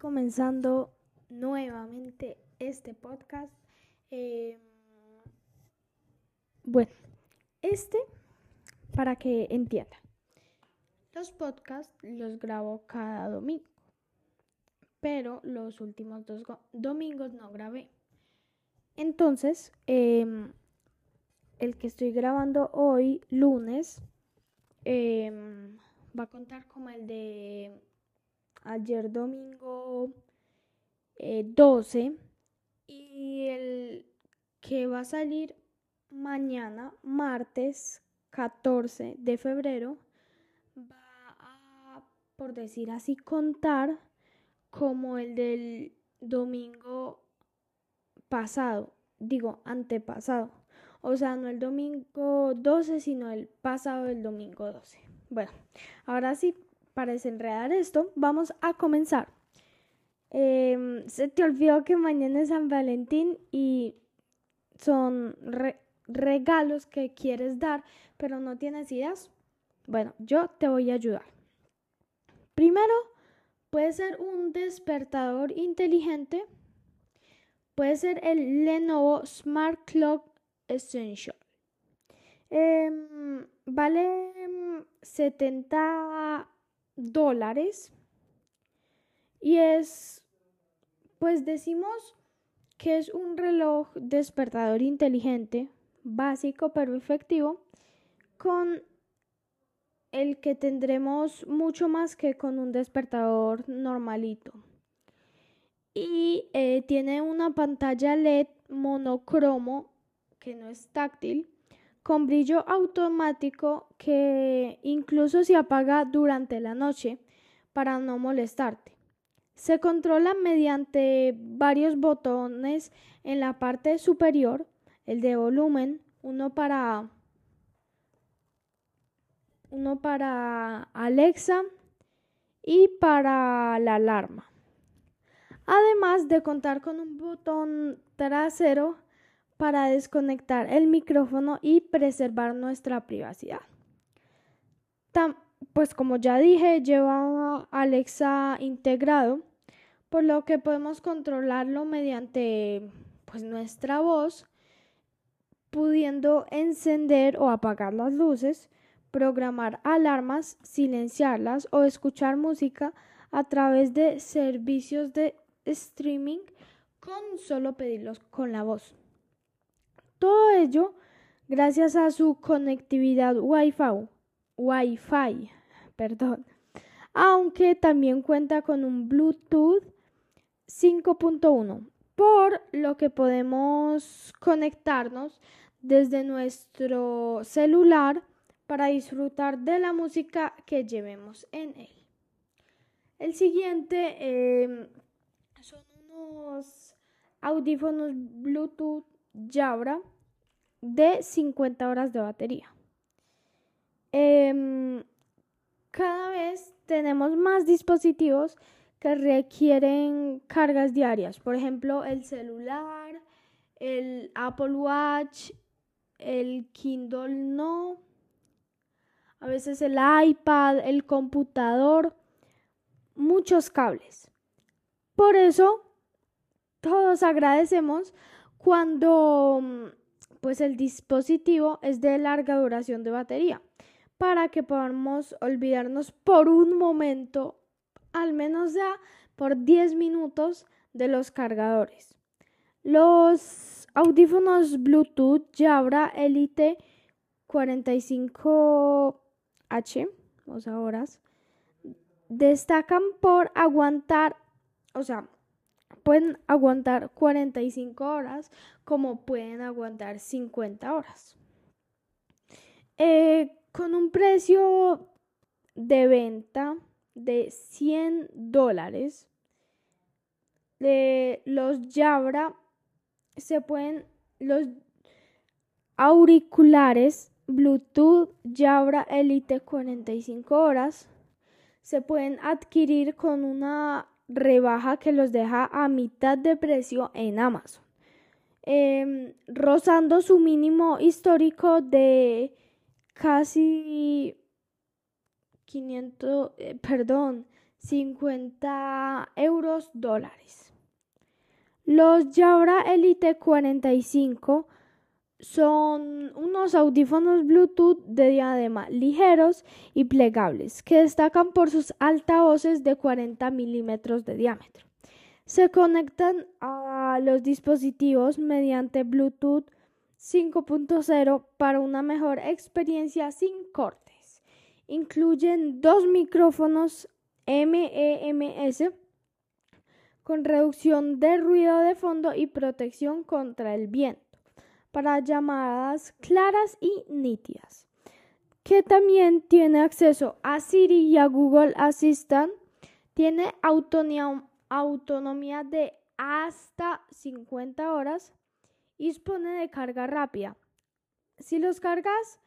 comenzando nuevamente este podcast. Eh, bueno, este, para que entiendan, los podcasts los grabo cada domingo, pero los últimos dos domingos no grabé. Entonces, em, el que estoy grabando hoy, lunes, em, va a contar como el de ayer domingo 12 eh, y el que va a salir mañana, martes 14 de febrero, va a, por decir así, contar como el del domingo pasado, digo, antepasado. O sea, no el domingo 12, sino el pasado del domingo 12. Bueno, ahora sí, para desenredar esto, vamos a comenzar. Em, se te olvidó que mañana es San Valentín y son regalos que quieres dar, pero no tienes ideas. Bueno, yo te voy a ayudar. Primero, puede ser un despertador inteligente. Puede ser el Lenovo Smart Clock Essential. Em, vale 70 dólares. Y es, pues decimos que es un reloj despertador inteligente, básico pero efectivo, con el que tendremos mucho más que con un despertador normalito. Y eh, tiene una pantalla LED monocromo que no es táctil con brillo automático que incluso se apaga durante la noche para no molestarte. Se controla mediante varios botones en la parte superior, el de volumen, uno para uno para Alexa y para la alarma. Además de contar con un botón trasero para desconectar el micrófono y preservar nuestra privacidad. pues como ya dije, lleva Alexa integrado, por lo que podemos controlarlo mediante pues nuestra voz, pudiendo encender o apagar las luces, programar alarmas, silenciarlas o escuchar música a través de servicios de streaming con solo pedirlos con la voz. Todo ello gracias a su conectividad Wi-Fi, Wi-Fi, perdón, aunque también cuenta con un Bluetooth 5.1, por lo que podemos conectarnos desde nuestro celular para disfrutar de la música que llevemos en él. El siguiente em, son unos audífonos Bluetooth Jabra de 50 horas de batería. Em, cada vez tenemos más dispositivos que requieren cargas diarias. Por ejemplo, el celular, el Apple Watch, el Kindle No, a veces el iPad, el computador, muchos cables. Por eso, todos agradecemos cuando mm, pues el dispositivo es de larga duración de batería para que podamos olvidarnos por un momento, al menos ya por 10 minutos de los cargadores. Los audífonos Bluetooth Jabra Elite 45H, o sea, horas, destacan por aguantar, o sea, pueden aguantar 45 horas como pueden aguantar 50 horas. Eh, con un precio de venta de 100 dólares, los Jabra se pueden, los auriculares Bluetooth Jabra Elite 45 horas se pueden adquirir con una rebaja que los deja a mitad de precio en Amazon, em, rozando su mínimo histórico de casi 500, eh, perdón, 50 euros dólares. Los Jabra Elite 45 son unos audífonos Bluetooth de diadema ligeros y plegables que destacan por sus altavoces de 40 milímetros de diámetro. Se conectan a los dispositivos mediante Bluetooth 5.0 para una mejor experiencia sin cortes. Incluyen dos micrófonos MEMS con reducción de ruido de fondo y protección contra el viento para llamadas claras y nítidas, que también tiene acceso a Siri y a Google Assistant, tiene autonomía de hasta 50 horas y dispone de carga rápida. Si los cargas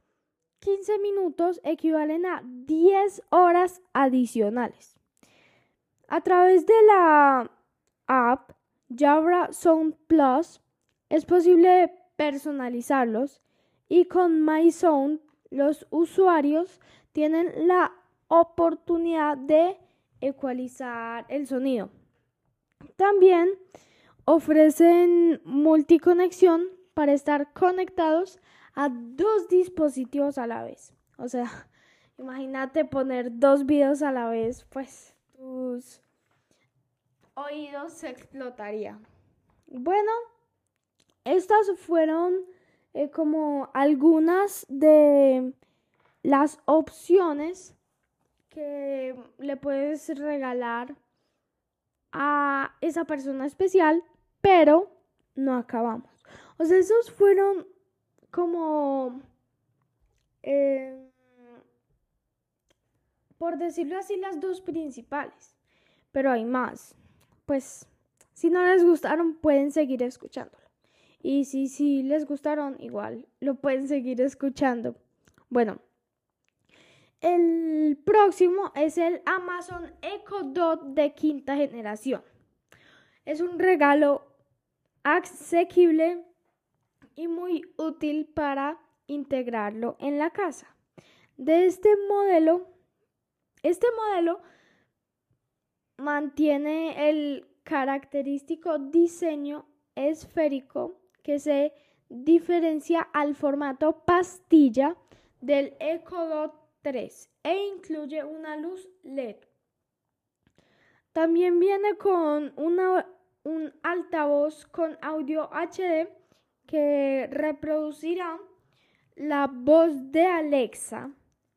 15 minutos equivalen a 10 horas adicionales. A través de la app Jabra Sound Plus es posible personalizarlos y con MySound los usuarios tienen la oportunidad de ecualizar el sonido. También ofrecen multiconexión para estar conectados a dos dispositivos a la vez. O sea, imagínate poner dos videos a la vez, pues tus oídos se explotarían. Bueno, estas fueron eh, como algunas de las opciones que le puedes regalar a esa persona especial, pero no acabamos. O sea, esos fueron como, em, por decirlo así, las dos principales. Pero hay más. Pues, si no les gustaron, pueden seguir escuchando. Y si, si les gustaron, igual lo pueden seguir escuchando. Bueno, el próximo es el Amazon Echo Dot de quinta generación. Es un regalo asequible y muy útil para integrarlo en la casa. De este modelo, este modelo mantiene el característico diseño esférico que se diferencia al formato pastilla del Echo Dot 3 e incluye una luz LED. También viene con un altavoz con audio HD que reproducirá la voz de Alexa,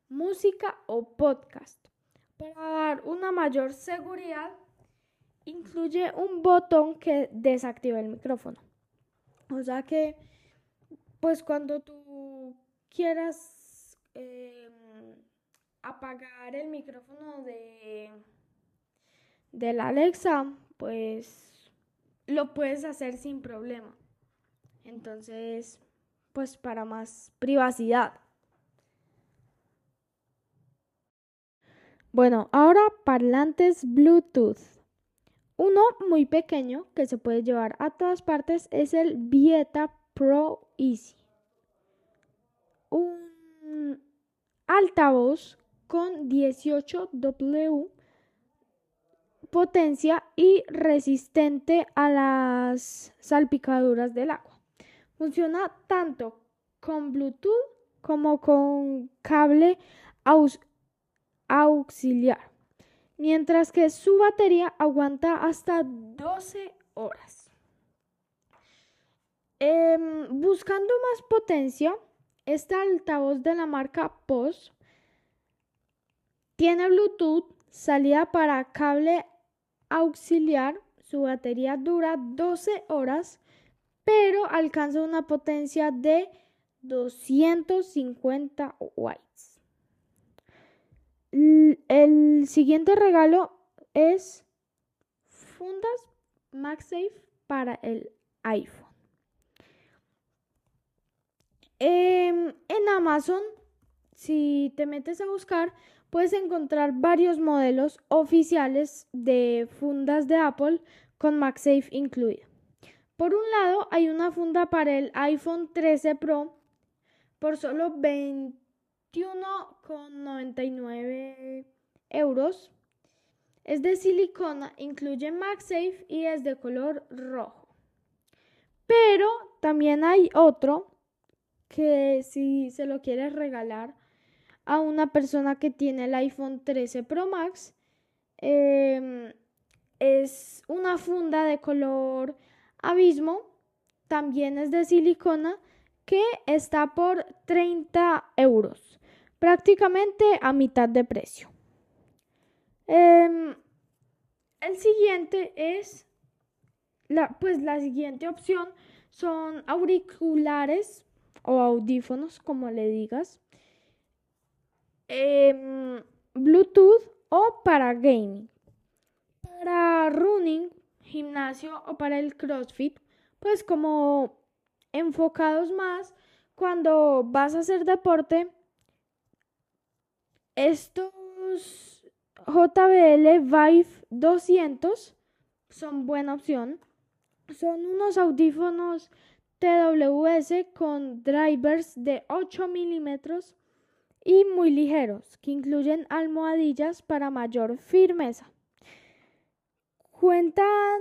música o podcast. Para dar una mayor seguridad, incluye un botón que desactiva el micrófono. O sea que, pues cuando tú quieras em, apagar el micrófono de, de la Alexa, pues lo puedes hacer sin problema. Entonces, pues para más privacidad. Bueno, ahora parlantes Bluetooth. Uno muy pequeño que se puede llevar a todas partes es el Vieta Pro Easy. Un altavoz con 18W potencia y resistente a las salpicaduras del agua. Funciona tanto con Bluetooth como con cable auxiliar mientras que su batería aguanta hasta 12 horas. Em, buscando más potencia, este altavoz de la marca POS tiene Bluetooth, salida para cable auxiliar, su batería dura 12 horas, pero alcanza una potencia de 250 watts. El siguiente regalo es fundas MagSafe para el iPhone. Em, en Amazon, si te metes a buscar, puedes encontrar varios modelos oficiales de fundas de Apple con MagSafe incluido. Por un lado, hay una funda para el iPhone 13 Pro por solo 20 21,99 euros. Es de silicona, incluye MagSafe y es de color rojo. Pero también hay otro que si se lo quieres regalar a una persona que tiene el iPhone 13 Pro Max, em, es una funda de color abismo, también es de silicona, que está por 30 euros, prácticamente a mitad de precio. Em, el siguiente es, la, pues la siguiente opción son auriculares o audífonos, como le digas, em, Bluetooth o para gaming. Para running, gimnasio o para el CrossFit, pues como enfocados más cuando vas a hacer deporte, estos JBL Vive 200 son buena opción. Son unos audífonos TWS con drivers de 8 milímetros y muy ligeros, que incluyen almohadillas para mayor firmeza. Cuentan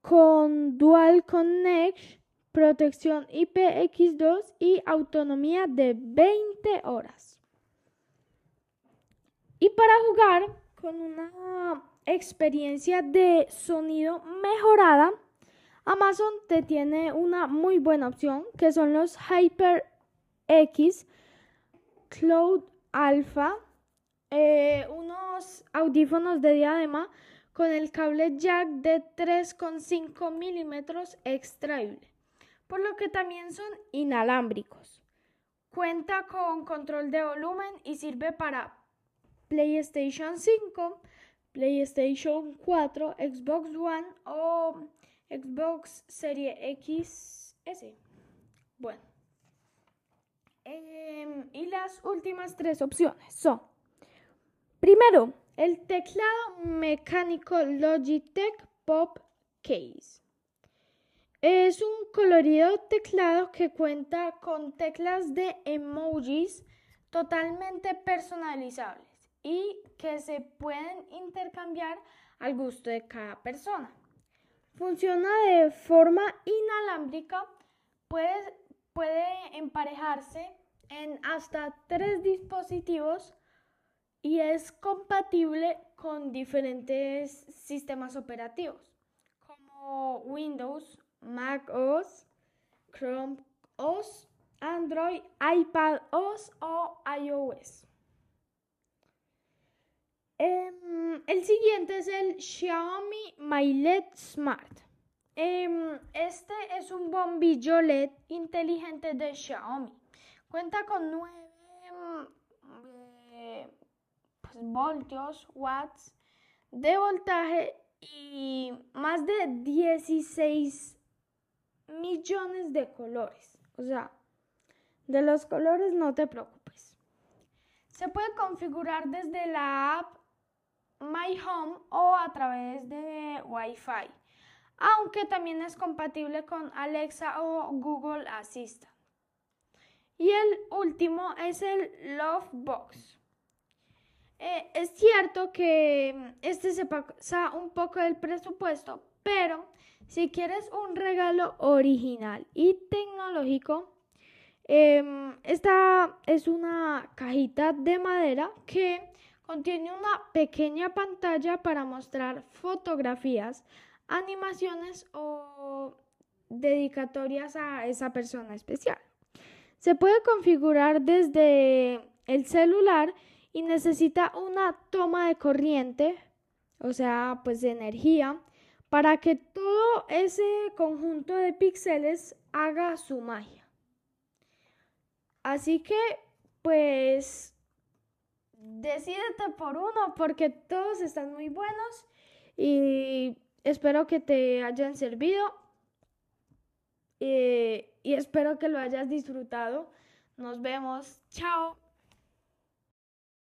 con Dual Connect, protección IPX2 y autonomía de 20 horas. Y para jugar con una experiencia de sonido mejorada, Amazon te tiene una muy buena opción que son los HyperX Cloud Alpha, eh, unos audífonos de diadema con el cable jack de 3,5 milímetros extraíble, por lo que también son inalámbricos. Cuenta con control de volumen y sirve para PlayStation 5, PlayStation 4, Xbox One o Xbox Serie XS. Bueno. Em, y las últimas tres opciones son, primero, el teclado mecánico Logitech Pop Case. Es un colorido teclado que cuenta con teclas de emojis totalmente personalizables y que se pueden intercambiar al gusto de cada persona. Funciona de forma inalámbrica, puede, emparejarse en hasta tres dispositivos y es compatible con diferentes sistemas operativos como Windows, Mac OS, Chrome OS, Android, iPad OS o iOS. Em, el siguiente es el Xiaomi My LED Smart. Em, este es un bombillo LED inteligente de Xiaomi. Cuenta con 9 eh, pues, voltios, watts de voltaje y más de 16 millones de colores. O sea, de los colores no te preocupes. Se puede configurar desde la app My Home o a través de Wi-Fi, aunque también es compatible con Alexa o Google Assistant. Y el último es el Love Box. Eh, es cierto que este se pasa un poco del presupuesto, pero si quieres un regalo original y tecnológico, em, esta es una cajita de madera que Contiene una pequeña pantalla para mostrar fotografías, animaciones o dedicatorias a esa persona especial. Se puede configurar desde el celular y necesita una toma de corriente, o sea, pues de energía, para que todo ese conjunto de píxeles haga su magia. Así que, pues decídete por uno porque todos están muy buenos y espero que te hayan servido eh, y espero que lo hayas disfrutado. Nos vemos. Chao.